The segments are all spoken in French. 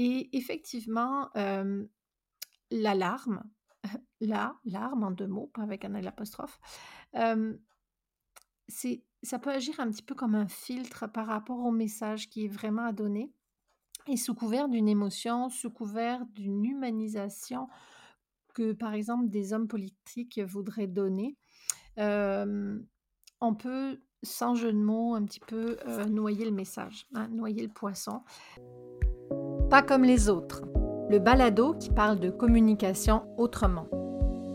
et effectivement, hem, l'alarme, la larme en 2 mots, pas avec un apostrophe, ça peut agir un petit peu comme un filtre par rapport au message qui est vraiment à donner et sous couvert d'une émotion, sous couvert d'une humanisation que, par exemple, des hommes politiques voudraient donner, on peut, sans jeu de mots, un petit peu, noyer le message, hein, noyer le poisson. Pas comme les autres, le balado qui parle de communication autrement.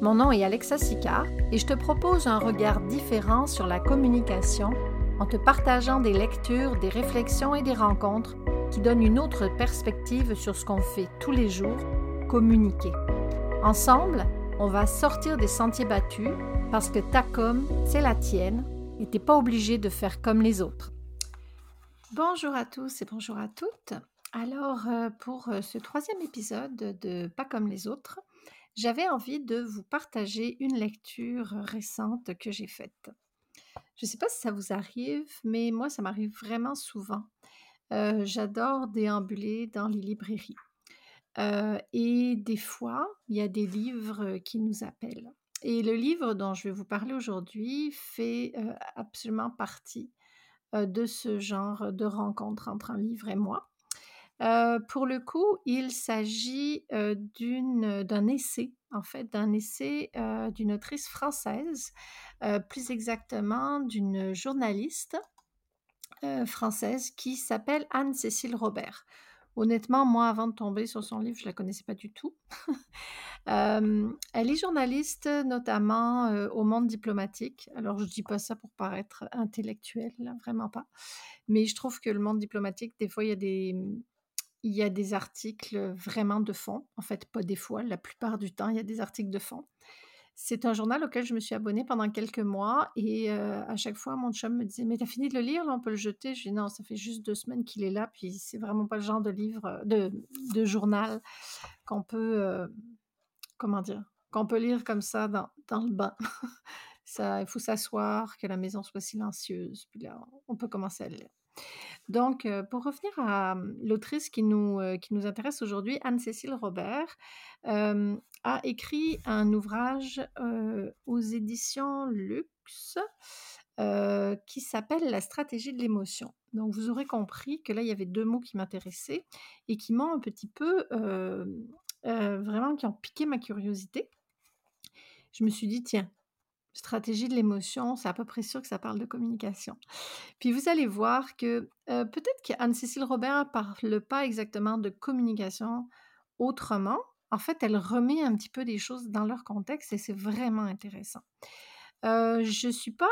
Mon nom est Alexa Sicard et je te propose un regard différent sur la communication en te partageant des lectures, des réflexions et des rencontres qui donnent une autre perspective sur ce qu'on fait tous les jours, communiquer. Ensemble, on va sortir des sentiers battus parce que ta com, c'est la tienne et t'es pas obligé de faire comme les autres. Bonjour à tous et bonjour à toutes. Alors, euh, pour euh, ce troisième épisode de Pas comme les autres, j'avais envie de vous partager une lecture récente que j'ai faite. Je ne sais pas si ça vous arrive, mais moi, ça m'arrive vraiment souvent. Euh, j'adore déambuler dans les librairies. Et des fois, il y a des livres qui nous appellent. Et le livre dont je vais vous parler aujourd'hui fait absolument partie de ce genre de rencontre entre un livre et moi. Pour le coup, il s'agit d'un essai, en fait, d'un essai d'une autrice française, plus exactement d'une journaliste française qui s'appelle Anne-Cécile Robert. Honnêtement, moi, avant de tomber sur son livre, je ne la connaissais pas du tout. elle est journaliste notamment au monde diplomatique. Alors, je ne dis pas ça pour paraître intellectuelle, vraiment pas. Mais je trouve que le monde diplomatique, des fois, il y a des, il y a des articles vraiment de fond. En fait, pas des fois, la plupart du temps, il y a des articles de fond. C'est un journal auquel je me suis abonnée pendant quelques mois et à chaque fois, mon chum me disait: «Mais t'as fini de le lire, là, on peut le jeter?» je dis: «Non, ça fait juste deux semaines qu'il est là, puis c'est vraiment pas le genre de livre, de de journal qu'on peut, comment dire? Qu'on peut lire comme ça dans dans le bain. Ça il faut s'asseoir, que la maison soit silencieuse, puis là, on peut commencer à lire. Donc, pour revenir à, mmh, l'autrice qui nous, qui nous intéresse aujourd'hui, Anne-Cécile Robert, a écrit un ouvrage, aux éditions Luxe, qui s'appelle «La stratégie de l'émotion». Donc vous aurez compris que là, il y avait deux mots qui m'intéressaient et qui m'ont un petit peu, vraiment qui ont piqué ma curiosité. Je me suis dit: «Tiens, Stratégie de l'émotion, c'est à peu près sûr que ça parle de communication. Puis vous allez voir que euh, peut-être qu'Anne-Cécile Robert ne parle pas exactement de communication autrement. En fait, elle remet un petit peu des choses dans leur contexte et c'est vraiment intéressant. Euh, je suis pas,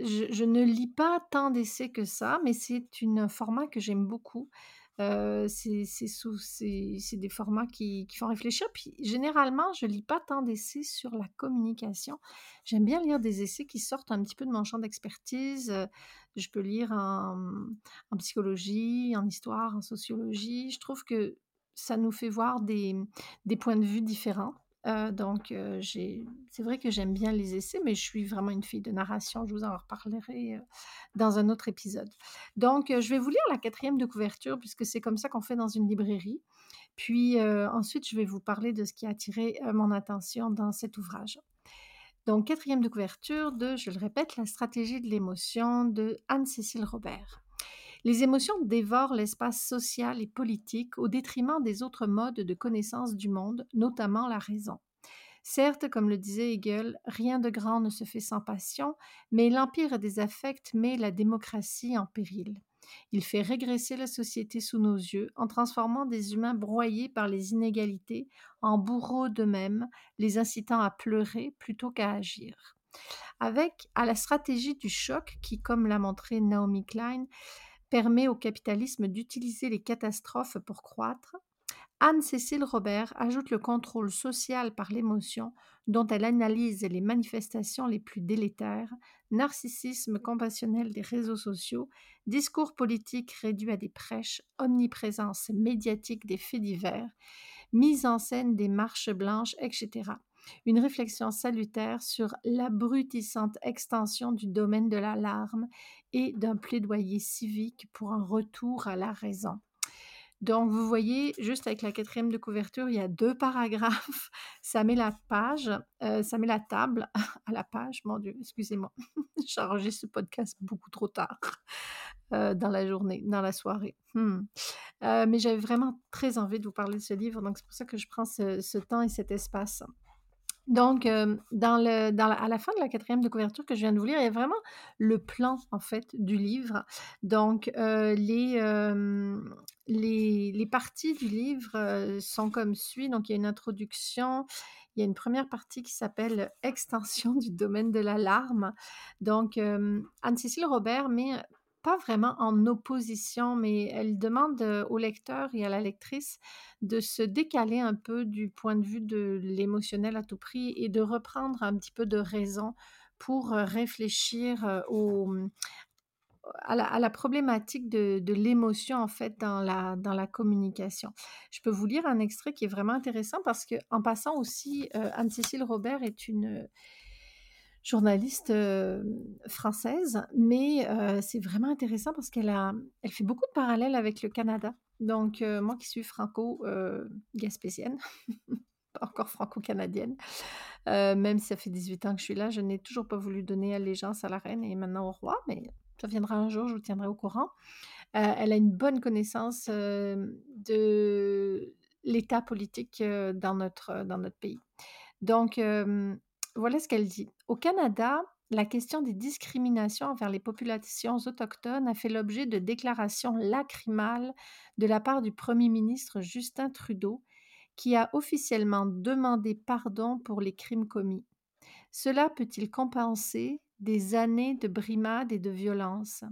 je, je ne lis pas tant d'essais que ça, mais c'est un format que j'aime beaucoup c'est des formats qui, qui, font réfléchir. Puis généralement, je lis pas tant d'essais sur la communication. J'aime bien lire des essais qui sortent un petit peu de mon champ d'expertise. Je peux lire en, en, psychologie, en histoire, en sociologie. Je trouve que ça nous fait voir des, des points de vue différents. Donc, c'est vrai que j'aime bien les essais, mais je suis vraiment une fille de narration. Je vous en reparlerai dans un autre épisode. Donc, je vais vous lire la quatrième de couverture, puisque c'est comme ça qu'on fait dans une librairie. Puis ensuite, je vais vous parler de ce qui a attiré mon attention dans cet ouvrage. Donc, quatrième de couverture de, je le répète, La stratégie de l'émotion de Anne-Cécile Robert. Les émotions dévorent l'espace social et politique au détriment des autres modes de connaissance du monde, notamment la raison. Certes, comme le disait Hegel, rien de grand ne se fait sans passion, mais l'empire des affects met la démocratie en péril. Il fait régresser la société sous nos yeux en transformant des humains broyés par les inégalités en bourreaux d'eux-mêmes, les incitant à pleurer plutôt qu'à agir. Avec à la stratégie du choc qui, comme l'a montré Naomi Klein, permet au capitalisme d'utiliser les catastrophes pour croître, Anne-Cécile Robert ajoute le contrôle social par l'émotion dont elle analyse les manifestations les plus délétères, narcissisme compassionnel des réseaux sociaux, discours politique réduit à des prêches, omniprésence médiatique des faits divers, mise en scène des marches blanches, etc. Une réflexion salutaire sur l'abrutissante extension du domaine de l'alarme et d'un plaidoyer civique pour un retour à la raison. Donc vous voyez, juste avec la 4e de couverture, il y a 2 paragraphes, ça met la page, heu, ça met la table à la page, mon Dieu, excusez-moi. J'enregistre ce podcast beaucoup trop tard, heu, dans la journée, dans la soirée. Mmh. Heu, mais j'avais vraiment très envie de vous parler de ce livre, donc c'est pour ça que je prends ce temps et cet espace. Donc, dans le dans à la fin de la 4e de couverture que je viens de vous lire, il y a vraiment le plan, en fait, du livre. Donc, les, les les parties du livre, sont comme suit. Donc il y a une introduction, il y a une première partie qui s'appelle «Extension du domaine de l'alarme». Donc, Anne-Cécile Robert met, pas vraiment en opposition, mais elle demande, au lecteur et à la lectrice de se décaler un peu du point de vue de l'émotionnel à tout prix et de reprendre un petit peu de raison pour, réfléchir, mmh, à la problématique de l'émotion, en fait, dans la communication. Je peux vous lire un extrait qui est vraiment intéressant parce qu'en passant aussi, heu, Anne-Cécile Robert est une, journaliste, hem, française, mais heu, c'est vraiment intéressant parce qu'elle a elle fait beaucoup de parallèles avec le Canada. Donc heu, moi qui suis franco, heu, gaspésienne, pas encore franco-canadienne, même si ça fait 18 ans que je suis là, je n'ai toujours pas voulu donner allégeance à la reine et maintenant au roi, mais ça viendra un jour, je vous tiendrai au courant. Elle a une bonne connaissance, de l'état politique, dans notre, dans notre pays. Donc, voilà ce qu'elle dit. Au Canada, la question des discriminations envers les populations autochtones a fait l'objet de déclarations lacrymales de la part du Premier ministre Justin Trudeau, qui a officiellement demandé pardon pour les crimes commis. Cela peut-il compenser des années de brimades et de violence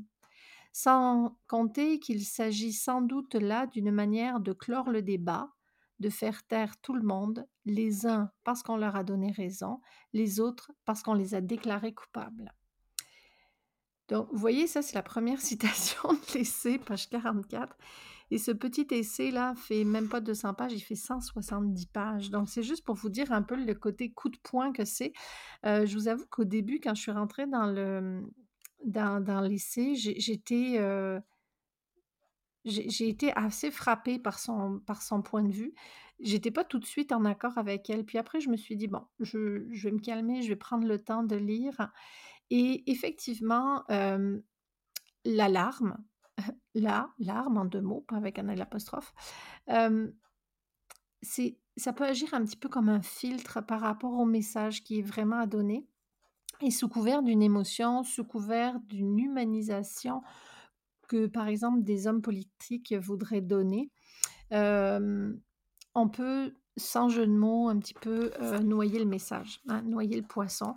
Sans compter qu'il s'agit sans doute là d'une manière de clore le débat, de faire taire tout le monde, les uns parce qu'on leur a donné raison, les autres parce qu'on les a déclarés coupables. Donc, vous voyez, ça, c'est la première citation de l'essai, page 44. Et ce petit essai-là fait même pas 200 pages, il fait 170 pages. Donc, c'est juste pour vous dire un peu le côté coup de poing que c'est. Heu, je vous avoue qu'au début, quand je suis rentrée dans le, dans dans l'essai, j'étais, heu, j'ai été assez frappée par son par son point de vue. J'étais pas tout de suite en accord avec elle. Puis après, je me suis dit: «Bon, je vais me calmer, je vais prendre le temps de lire» et effectivement, hem, l'alarme, la larme en 2 mots, pas avec un apostrophe, c'est ça peut agir un petit peu comme un filtre par rapport au message qui est vraiment à donner et sous couvert d'une émotion, sous couvert d'une humanisation par exemple, des hommes politiques voudraient donner, on peut, sans jeu de mots, un petit peu, noyer le message, hein, noyer le poisson.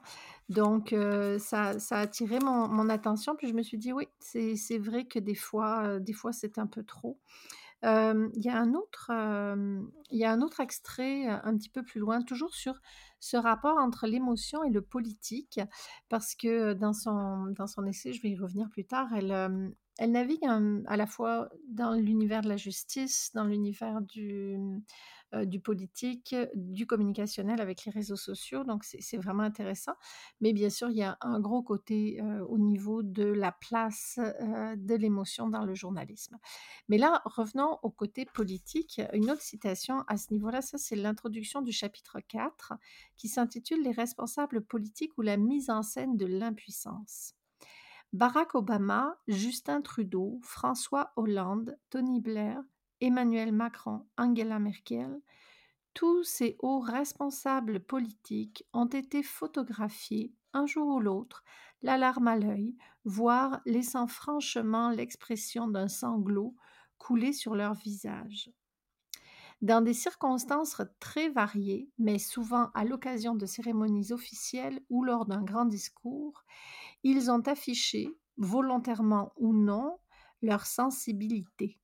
Donc ça ça a attiré mon attention, puis je me suis dit: «Oui, c'est vrai que des fois, des fois c'est un peu trop». Il y a un autre, y un autre extrait, un petit peu plus loin, toujours sur ce rapport entre l'émotion et le politique, parce que, dans son dans son essai, je vais y revenir plus tard, elle, elle navigue, à la fois dans l'univers de la justice, dans l'univers du, mmh, du politique, du communicationnel avec les réseaux sociaux, donc c'est vraiment intéressant. Mais bien sûr, il y a un gros côté, heu, au niveau de la place, de l'émotion dans le journalisme. Mais là, revenons au côté politique. Une autre citation à ce niveau-là, ça c'est l'introduction du chapitre 4 qui s'intitule Les responsables politiques ou la mise en scène de l'impuissance. Barack Obama, Justin Trudeau, François Hollande, Tony Blair, Emmanuel Macron, Angela Merkel, tous ces hauts responsables politiques ont été photographiés un jour ou l'autre, l'alarme à l'œil, voire laissant franchement l'expression d'un sanglot couler sur leur visage. Dans des circonstances très variées, mais souvent à l'occasion de cérémonies officielles ou lors d'un grand discours, ils ont affiché, volontairement ou non, leur sensibilité.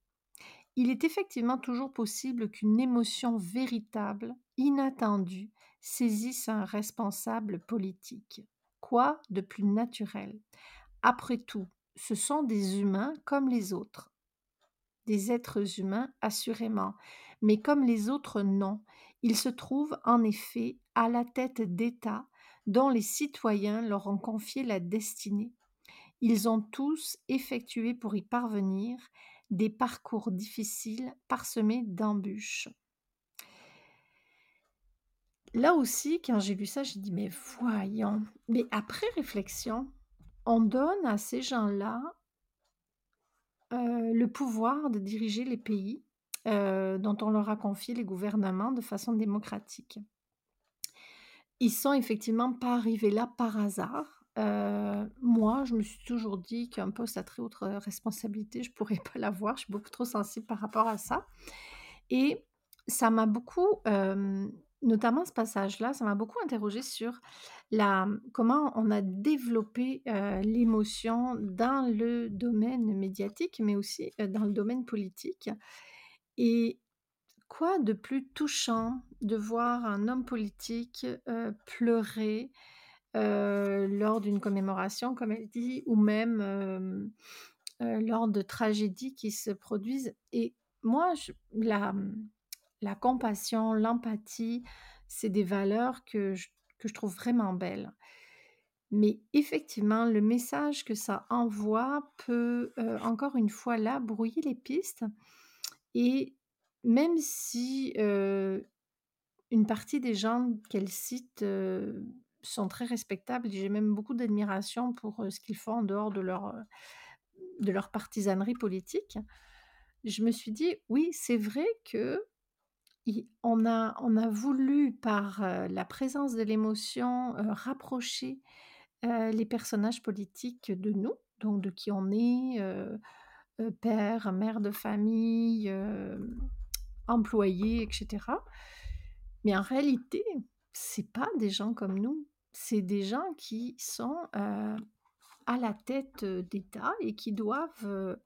Il est effectivement toujours possible qu'une émotion véritable, inattendue, saisisse un responsable politique. Quoi de plus naturel? Après tout, ce sont des humains comme les autres. Des êtres humains, assurément, mais comme les autres, non. Ils se trouvent en effet à la tête d'États dont les citoyens leur ont confié la destinée. Ils ont tous effectué pour y parvenir des parcours difficiles parsemés d'embûches. Là aussi, quand j'ai lu ça, j'ai dit: «Mais voyons!» mais après réflexion, on donne à ces gens-là heu, le pouvoir de diriger les pays, heu, dont on leur a confié les gouvernements de façon démocratique. Ils sont effectivement pas arrivés là par hasard. Heu, moi, je me suis toujours dit qu'un poste à très haute re responsabilité, je pourrais pas l'avoir, je suis beaucoup trop sensible par rapport à ça. Et ça m'a beaucoup, hem, notamment ce passage-là, ça m'a beaucoup interrogée sur la comment on a développé, heu, l'émotion dans le domaine médiatique, mais aussi, dans le domaine politique. Et quoi de plus touchant de voir un homme politique, heu, pleurer, heu, lors d'une commémoration comme elle dit ou même, heu, lors de tragédies qui se produisent? Et moi je la, compassion, l'empathie, c'est des valeurs que je que je trouve vraiment belles. Mais effectivement, le message que ça envoie peut, encore une fois là, brouiller les pistes et même si, une partie des gens qu'elle cite, sont très respectables j'ai même beaucoup d'admiration pour, ce qu'ils font en dehors de leur, de leur partisanerie politique. Je me suis dit: «Oui, c'est vrai que on a on a voulu par, la présence de l'émotion, rapprocher, les personnages politiques de nous, donc de qui on est, père, mère de famille, employé et cetera. Mais en réalité, c'est pas des gens comme nous. C'est des gens qui sont, heu, à la tête, heu, d'État et qui doivent, heu,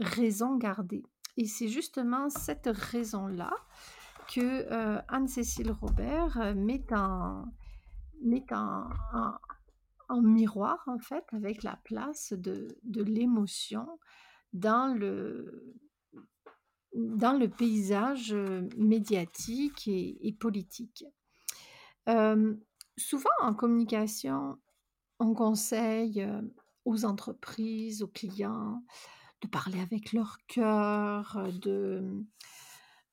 raison garder et c'est justement cette raison-là que, Anne-Cécile Robert, met en met en en miroir, en fait, avec la place de de l'émotion dans le dans le paysage, heu, médiatique et politique. Hem, souvent en communication, on conseille, heu, aux entreprises, aux clients de parler avec leur cœur, de,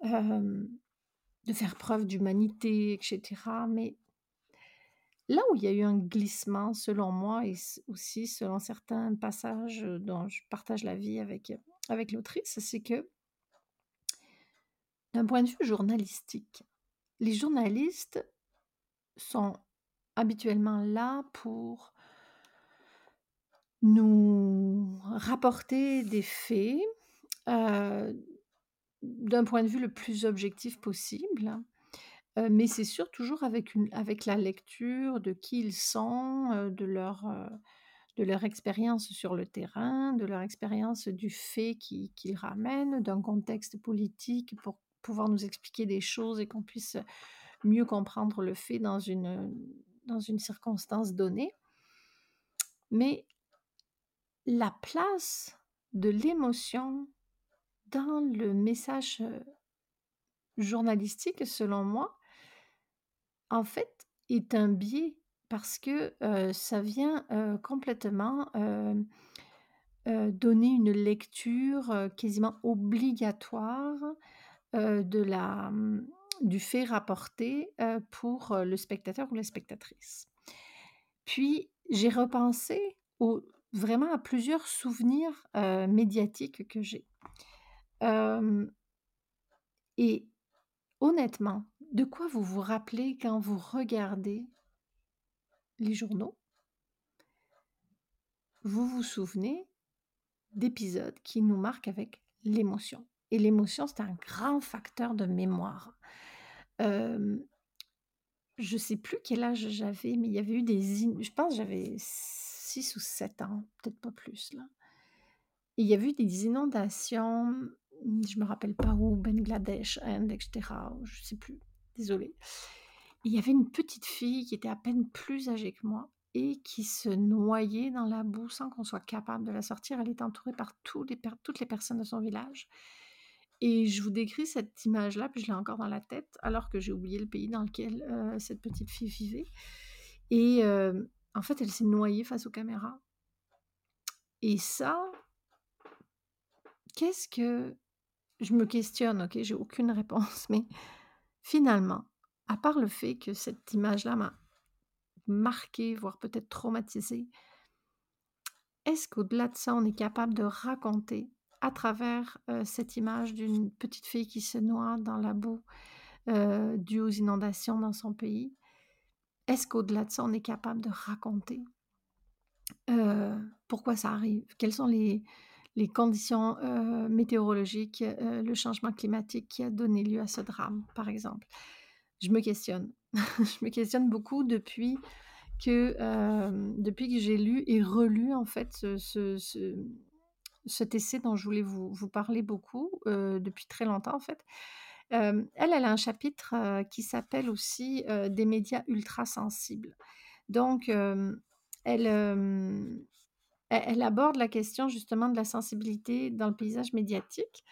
de faire preuve d'humanité et cetera, mais là où il y a eu un glissement selon moi et aussi selon certains passages, dont je partage l'avis avec, heu, avec l'autrice, c'est que d'un point de vue journalistique, les journalistes sont habituellement là pour nous rapporter des faits, heu, d'un point de vue le plus objectif possible, heu, mais c'est sûr toujours avec une avec la lecture de qui ils sont, heu, de leur, expérience sur le terrain, de leur expérience du fait qui qu'ils ramènent, d'un contexte politique pour pouvoir nous expliquer des choses et qu'on puisse mieux comprendre le fait dans une, dans une circonstance donnée. Mais la place de l'émotion dans le message, heu, journalistique, selon moi en fait, est un biais parce que, heu, ça vient, heu, complètement, donner une lecture, quasiment obligatoire, heu, de la, mmh, du fait rapporté, heu, pour, heu, le spectateur ou la spectatrice. Puis, j'ai repensé vraiment à plusieurs souvenirs, médiatiques que j'ai. Et honnêtement, de quoi vous vous rappelez quand vous regardez les journaux? Vous vous souvenez d'épisodes qui nous marquent avec l'émotion et l'émotion, c'est un grand facteur de mémoire. Hem, je sais plus quel âge j'avais, mais il y avait eu des je pense j'avais 6 ou 7 ans, peut-être pas plus là il y avait eu des inondations, je me rappelle pas où, Bangladesh, Inde et cetera, je sais plus, désolée. Il y avait une petite fille qui était à peine plus âgée que moi et qui se noyait dans la boue sans qu'on soit capable de la sortir. Elle était entourée par toutes les personnes de son village et je vous décris cette image-là, puis je l'ai encore dans la tête, alors que j'ai oublié le pays dans lequel, heu, cette petite fille vivait. Et hem, en fait, elle s'est noyée face aux caméras. Et ça qu'est-ce que je me questionne, OK, j'ai aucune réponse, mais finalement, à part le fait que cette image-là m'a marquée, voire peut-être traumatisée, est-ce qu'au-delà de ça, on est capable de raconter à travers, cette image d'une petite fille qui se noie dans la boue, due aux inondations dans son pays? Est-ce qu'au-delà de ça, on est capable de raconter, pourquoi ça arrive? Quelles sont les conditions, météorologiques, le changement climatique qui a donné lieu à ce drame, par exemple? Je me questionne. Je me questionne beaucoup depuis que, depuis que j'ai lu et relu en fait ce cet essai dont je voulais vous parler beaucoup, heu, depuis très longtemps en fait. Hem, elle, a un chapitre, heu, qui s'appelle aussi, «Des médias ultra sensibles». Donc, elle, aborde la question justement de la sensibilité dans le paysage médiatique.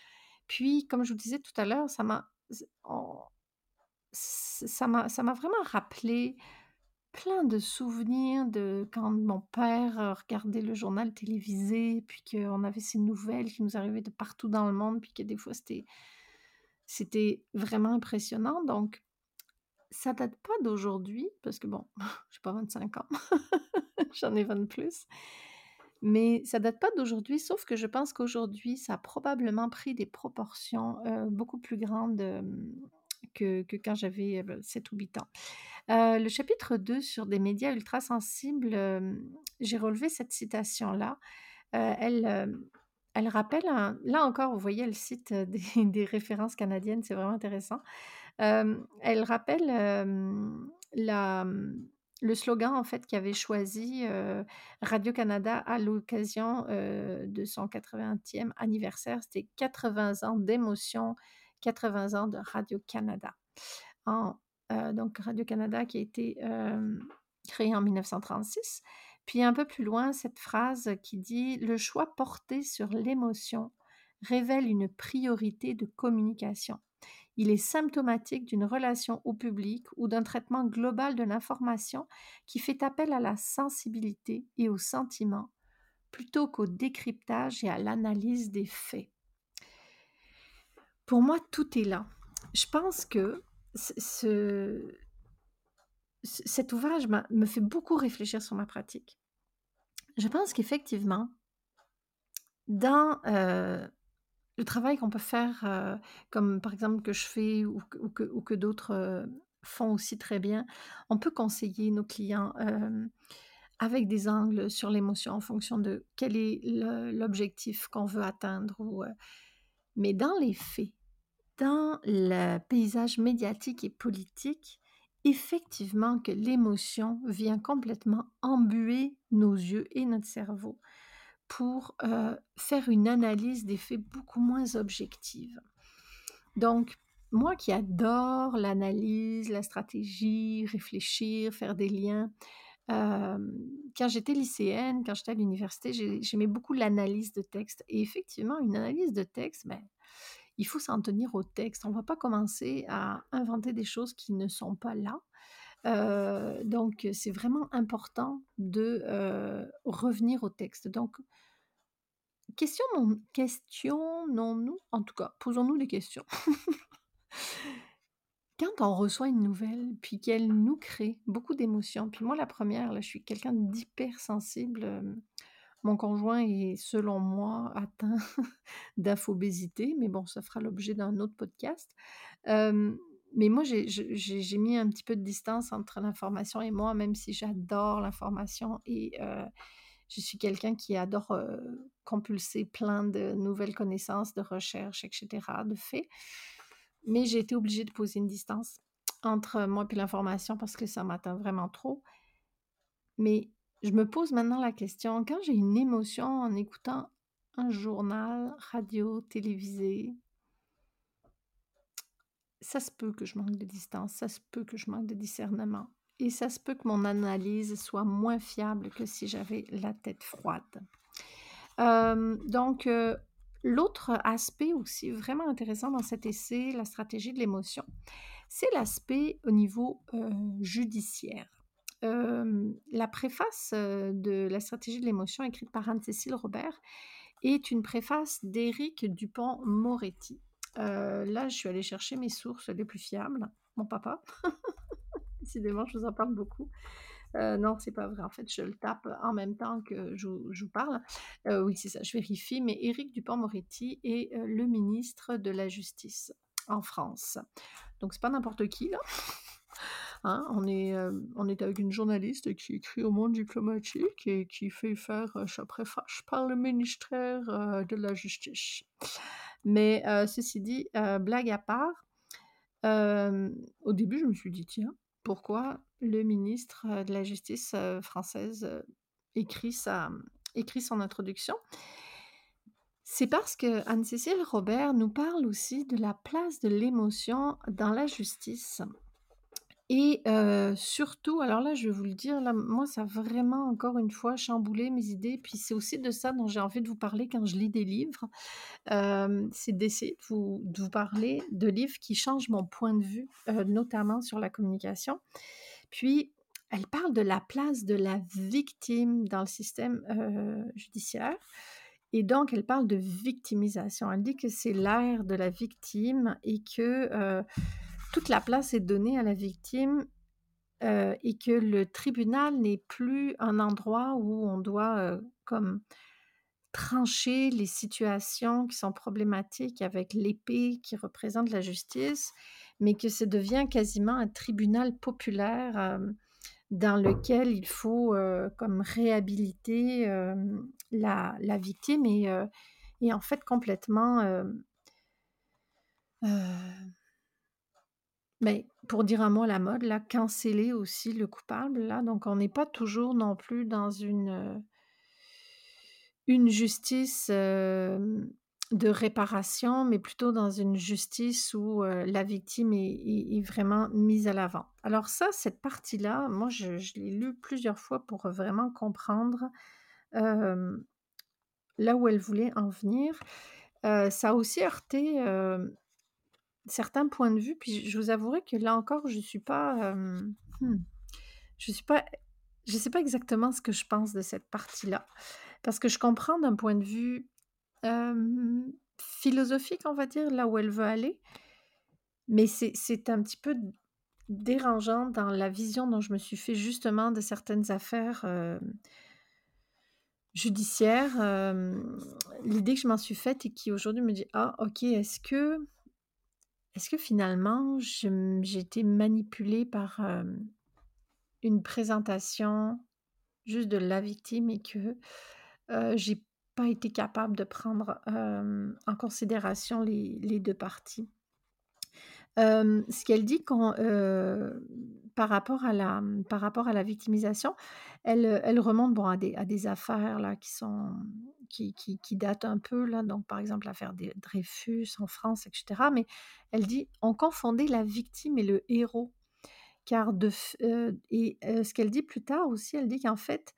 Puis, comme je vous disais tout à l'heure, ça m'a vraiment rappelé plein de souvenirs de quand mon père, heu, regardait le journal télévisé, puis qu'on avait ces nouvelles qui nous arrivaient de partout dans le monde, puis que des fois c'était c'était vraiment impressionnant. Donc ça date pas d'aujourd'hui parce que bon, j'ai pas 25 ans, j'en ai 20 de plus, mais ça date pas d'aujourd'hui, sauf que je pense qu'aujourd'hui, ça a probablement pris des proportions, heu, beaucoup plus grandes, hem, que quand j'avais, heu, 7 ou 8 ans. Heu, le chapitre 2 sur des médias ultra sensibles, hem, j'ai relevé cette citation-là. Elle, elle rappelle là encore, vous voyez, elle cite, des références canadiennes, c'est vraiment intéressant. Elle rappelle, mmh, le slogan en fait qu'avait choisi, heu, Radio-Canada à l'occasion, de son 80e anniversaire. C'était «80 ans d'émotion, 80 ans de Radio-Canada». Heu, donc Radio-Canada qui a été, hem, créé en 1936. Puis un peu plus loin, cette phrase qui dit: «Le choix porté sur l'émotion révèle une priorité de communication. Il est symptomatique d'une relation au public ou d'un traitement global de l'information qui fait appel à la sensibilité et au sentiment, plutôt qu'au décryptage et à l'analyse des faits». Pour moi, tout est là. Je pense que cet ouvrage me fait beaucoup réfléchir sur ma pratique. Je pense qu'effectivement dans, heu, le travail qu'on peut faire, heu, comme par exemple que je fais ou que d'autres, heu, font aussi très bien, on peut conseiller nos clients, avec des angles sur l'émotion en fonction de quel est l'objectif qu'on veut atteindre mais dans les faits, dans le paysage médiatique et politique, effectivement que l'émotion vient complètement embuer nos yeux et notre cerveau pour, faire une analyse des faits beaucoup moins objective. Donc moi qui adore l'analyse, la stratégie, réfléchir, faire des liens, quand j'étais lycéenne, quand j'étais à l'université, j'ai j'aimais beaucoup l'analyse de texte et effectivement une analyse de texte, ben, il faut s'en tenir au texte. On va pas commencer à inventer des choses qui ne sont pas là. Heu, donc c'est vraiment important de, heu, revenir au texte. Donc questionnons questionnons-nous, en tout cas, posons-nous des questions. Quand on reçoit une nouvelle, puis qu'elle nous crée beaucoup d'émotions, puis moi la 1re là, je suis quelqu'un d'hypersensible, hem, mon conjoint est selon moi atteint d'infobésité, mais bon, ça fera l'objet d'un autre podcast. Mais moi j'ai mis un petit peu de distance entre l'information et moi, même si j'adore l'information et je suis quelqu'un qui adore, compulser plein de nouvelles connaissances, de recherches et cetera, de faits. Mais j'ai été obligée de poser une distance entre moi puis l'information parce que ça m'atteint vraiment trop. Mais je me pose maintenant la question, quand j'ai une émotion en écoutant un journal, radio, télévisé ça se peut que je manque de distance, ça se peut que je manque de discernement et ça se peut que mon analyse soit moins fiable que si j'avais la tête froide. Donc l'autre aspect aussi vraiment intéressant dans cet essai, La stratégie de l'émotion, c'est l'aspect au niveau, judiciaire. La préface, de La stratégie de l'émotion écrite par Anne-Cécile Robert est une préface d'Éric Dupond-Moretti. Euh, là, je suis allée chercher mes sources les plus fiables. Mon papa. Décidément, je vous en parle beaucoup. Euh, non, c'est pas vrai. En fait, je le tape en même temps que je, vous parle. Oui, c'est ça, je vérifie. Mais Éric Dupond-Moretti est le ministre de la Justice en France. Donc, c'est pas n'importe qui, là. Hein, on, est, euh, on est avec une journaliste qui écrit au monde diplomatique et qui fait faire euh, sa préface par le ministère euh, de la Justice. Mais euh, ceci dit, euh, blague à part, euh, au début, je me suis dit, tiens, pourquoi le ministre euh, de la Justice euh, française euh, écrit, écrit son introduction? C'est parce que Anne-Cécile Robert nous parle aussi de la place de l'émotion dans la justice. Et surtout, alors là, je vais vous le dire, moi, ça a vraiment, encore une fois, chamboulé mes idées. Puis c'est aussi de ça dont j'ai envie de vous parler quand je lis des livres. C'est d'essayer de vous parler de livres qui changent mon point de vue, notamment sur la communication. Puis, elle parle de la place de la victime dans le système, judiciaire et donc elle parle de victimisation. Elle dit que c'est l'ère de la victime et que, toute la place est donnée à la victime, heu et que le tribunal n'est plus un endroit où on doit, heu, comme trancher les situations qui sont problématiques avec l'épée qui représente la justice, mais que ça devient quasiment un tribunal populaire, hem, dans lequel il faut, comme réhabiliter, la victime et en fait complètement, mais pour dire un mot à la mode là, canceller aussi le coupable là, donc on n'est pas toujours non plus dans une, heu une justice, de réparation, mais plutôt dans une justice où, heu, la victime est vraiment mise à l'avant. Alors ça, cette partie-là, moi je l'ai lu plusieurs fois pour vraiment comprendre, là où elle voulait en venir. Heu, ça a aussi heurté, certains points de vue, puis je vous avouerai que là encore, je suis pas, hem, mmh, je suis pas je sais pas exactement ce que je pense de cette partie-là. Parce que je comprends d'un point de vue, philosophique, on va dire, là où elle veut aller. Mais c'est un petit peu dérangeant dans la vision dont je me suis fait justement de certaines affaires, judiciaires, l'idée que je m'en suis faite et qui aujourd'hui me dit: «Ah OK, est-ce que est-ce que finalement j'ai été manipulée par, une présentation juste de la victime et que, j'ai pas été capable de prendre, en considération les 2 parties?» Ce qu'elle dit par rapport à la, mmh, par rapport à la victimisation, elle, elle remonte bon à des à des affaires là qui sont qui qui qui datent un peu là, donc par exemple l'affaire Dreyfus en France et cetera, mais elle dit: «On confondait la victime et le héros». Car de et ce qu'elle dit plus tard aussi, elle dit qu'en fait,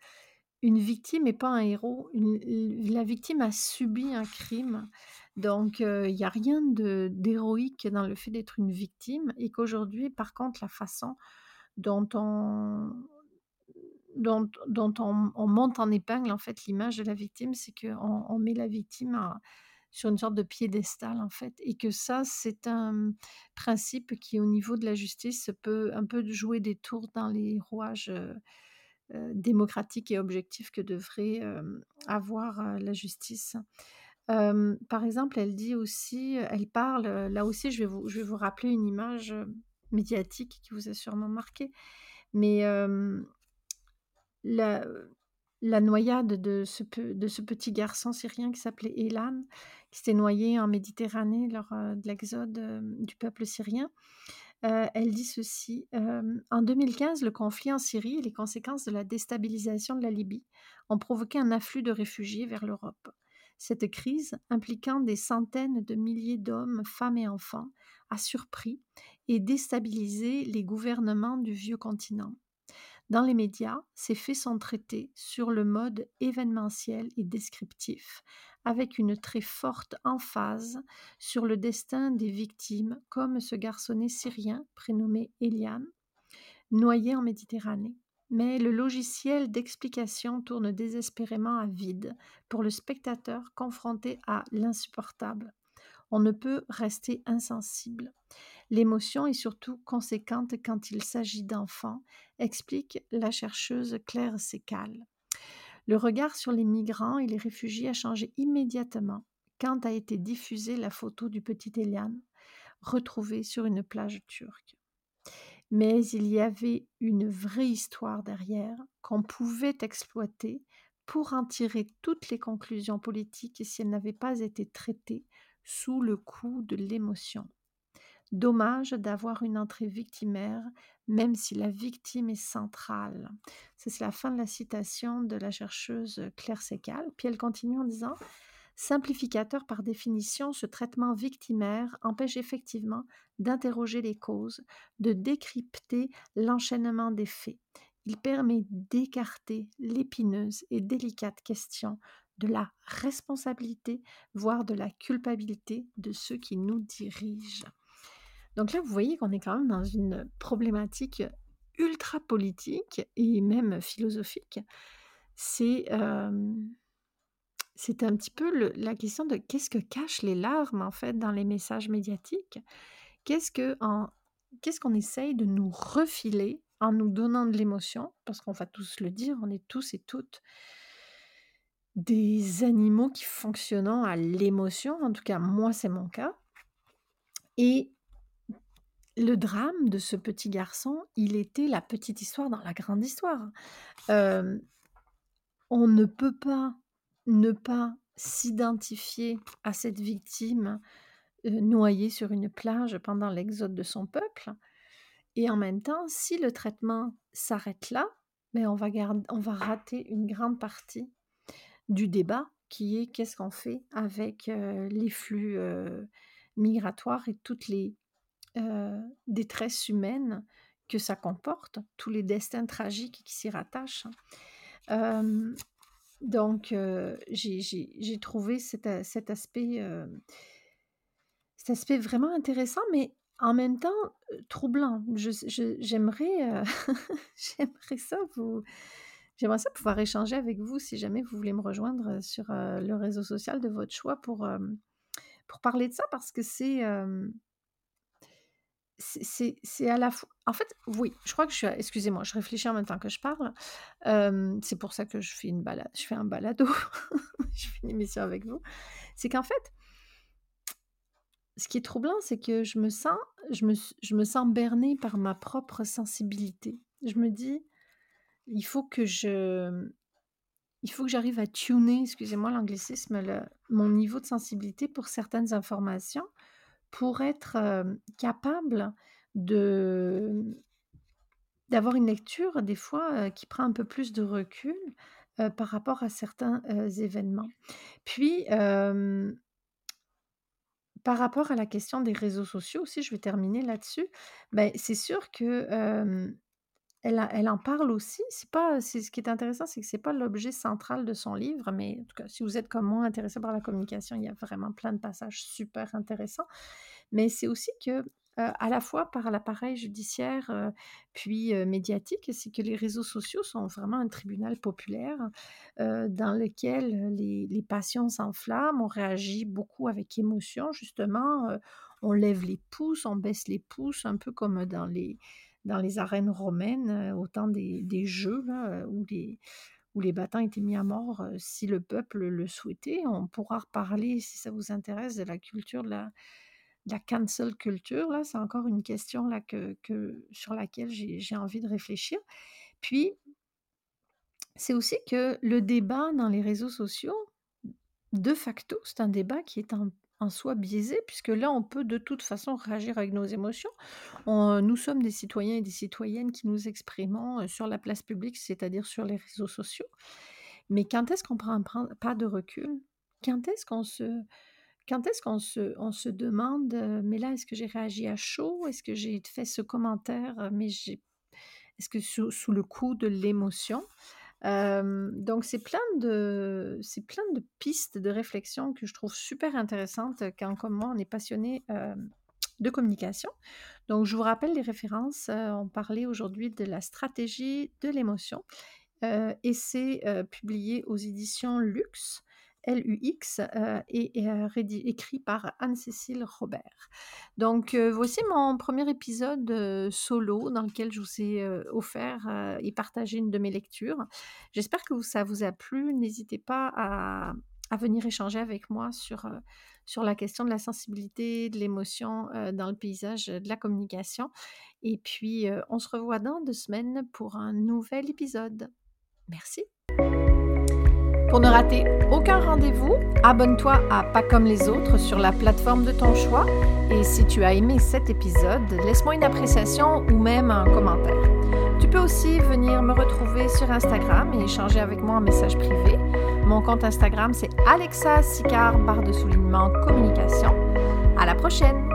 une victime est pas un héros, la victime a subi un crime, donc il y a rien d'héroïque dans le fait d'être une victime et qu'aujourd'hui, par contre, la façon dont on monte en épingle, en fait, l'image de la victime, c'est qu'on on met la victime sur une sorte de piédestal, en fait et que ça, c'est un, principe qui, au niveau de la justice, peut un peu jouer des tours dans les rouages, heu, démocratiques et objectifs que devrait, avoir, la justice. Par exemple, elle dit aussi, elle parle, là aussi je vais vous rappeler une image, médiatique qui vous a sûrement marqué, mais la, noyade de ce petit garçon syrien qui s'appelait Elan, qui s'était noyé en Méditerranée lors, de l'exode, du peuple syrien. Elle dit ceci, «En 2015, le conflit en Syrie et les conséquences de la déstabilisation de la Libye ont provoqué un afflux de réfugiés vers l'Europe. Cette crise, impliquant des centaines de milliers d'hommes, femmes et enfants, a surpris et déstabilisé les gouvernements du vieux continent. Dans les médias, ces faits sont traités sur le mode événementiel et descriptif, avec une très forte emphase sur le destin des victimes, comme ce garçonnet syrien prénommé Elian, noyé en Méditerranée. Mais le logiciel d'explication tourne désespérément à vide pour le spectateur confronté à l'insupportable. On ne peut rester insensible. L'émotion est surtout conséquente quand il s'agit d'enfants, explique la chercheuse Claire Sécal. Le regard sur les migrants et les réfugiés a changé immédiatement quand a été diffusée la photo du petit Eliane, retrouvé sur une plage turque. Mais il y avait une vraie histoire derrière qu'on pouvait exploiter pour en tirer toutes les conclusions politiques si elles n'avaient pas été traitées sous le coup de l'émotion. Dommage d'avoir une entrée victimaire, même si la victime est centrale. C'est la fin de la citation de la chercheuse Claire Sécal. Puis elle continue en disant Simplificateur par définition, ce traitement victimaire empêche effectivement d'interroger les causes, de décrypter l'enchaînement des faits. Il permet d'écarter l'épineuse et délicate question de la responsabilité, voire de la culpabilité de ceux qui nous dirigent. Donc là, vous voyez qu'on est quand même dans une problématique ultra politique et même philosophique. C'est c'est un petit peu la question de qu'est-ce que cachent les larmes en fait dans les messages médiatiques? Qu'est-ce que qu'est-ce qu'on essaye de nous refiler en nous donnant de l'émotion? Parce qu'on va tous le dire, on est tous et toutes des animaux qui fonctionnent à l'émotion. En tout cas, moi, c'est mon cas. Et le drame de ce petit garçon, il était la petite histoire dans la grande histoire. on ne peut pas ne pas s'identifier à cette victime noyée sur une plage pendant l'exode de son peuple. Et en même temps, si le traitement s'arrête là, mais ben, on, va on va rater une grande partie du débat qui est qu'est-ce qu'on fait avec les flux migratoires et toutes les euh, détresse humaine que ça comporte, tous les destins tragiques qui s'y rattachent. Donc, j'ai trouvé cet, aspect, cet aspect vraiment intéressant, mais en même temps troublant. J'aimerais j'aimerais ça vous... J'aimerais ça pouvoir échanger avec vous si jamais vous voulez me rejoindre sur le réseau social de votre choix pour, pour parler de ça parce que c'est c'est à la fois. En fait, oui, je crois que je suis. Excusez-moi, je réfléchis en même temps que je parle. c'est pour ça que je fais une balade. Je fais un balado. je fais une émission avec vous. C'est qu'en fait, ce qui est troublant, c'est que je me sens, je me, je me sens bernée par ma propre sensibilité. Je me dis, il faut que je, il faut que j'arrive à tuner, excusez-moi l'anglicisme, mon niveau de sensibilité pour certaines informations pour être capable de d'avoir une lecture des fois qui prend un peu plus de recul par rapport à certains événements. Puis par rapport à la question des réseaux sociaux aussi, je vais terminer là-dessus. Ben, c'est sûr que elle, en parle aussi. C'est pas, c'est ce qui est intéressant, c'est que c'est pas l'objet central de son livre, mais en tout cas, si vous êtes comme moi intéressé par la communication, il y a vraiment plein de passages super intéressants. Mais c'est aussi que à la fois par l'appareil judiciaire puis médiatique, c'est que les réseaux sociaux sont vraiment un tribunal populaire dans lequel les, les passions s'enflamment, on réagit beaucoup avec émotion, justement, on lève les pouces, on baisse les pouces, un peu comme dans les, dans les arènes romaines, euh, au temps des, jeux, où, les, où battants étaient mis à mort euh, si le peuple le souhaitait. On pourra reparler, si ça vous intéresse, de la culture de la, cancel culture. Là, c'est encore une question sur laquelle j'ai envie de réfléchir. Puis, c'est aussi que le débat dans les réseaux sociaux, de facto, c'est un débat qui est en en soi biaisé, puisque là, on peut de toute façon réagir avec nos émotions. nous sommes des citoyens et des citoyennes qui nous exprimons euh, sur la place publique, c'est-à-dire sur les réseaux sociaux. Mais quand est-ce qu'on prend un pas de recul? Quand est-ce qu'on se, quand est-ce qu'on se, on se demande, euh, mais là, est-ce que j'ai réagi à chaud? Est-ce que j'ai fait ce commentaire, mais j'ai, est-ce que sous le coup de l'émotion donc c'est plein de c'est plein de pistes de réflexion que je trouve super intéressantes quand comme moi on est passionné, de communication. Donc, je vous rappelle les références. on parlait aujourd'hui de la stratégie de l'émotion et c'est publié aux éditions Luxe. L-U-X et, écrit par Anne-Cécile Robert. Donc voici mon premier épisode solo dans lequel je vous ai offert et partagé une de mes lectures. J'espère que ça vous a plu. N'hésitez pas à, à, venir échanger avec moi sur, sur la question de la sensibilité, de l'émotion dans le paysage de la communication. Et puis, on se revoit dans deux semaines pour un nouvel épisode. Merci. Pour ne rater aucun rendez-vous, abonne-toi à Pas comme les autres sur la plateforme de ton choix. Et si tu as aimé cet épisode, laisse-moi une appréciation ou même un commentaire. Tu peux aussi venir me retrouver sur Instagram et échanger avec moi en message privé. Mon compte Instagram, c'est Alexa Sicard, barre de soulignement communication. À la prochaine!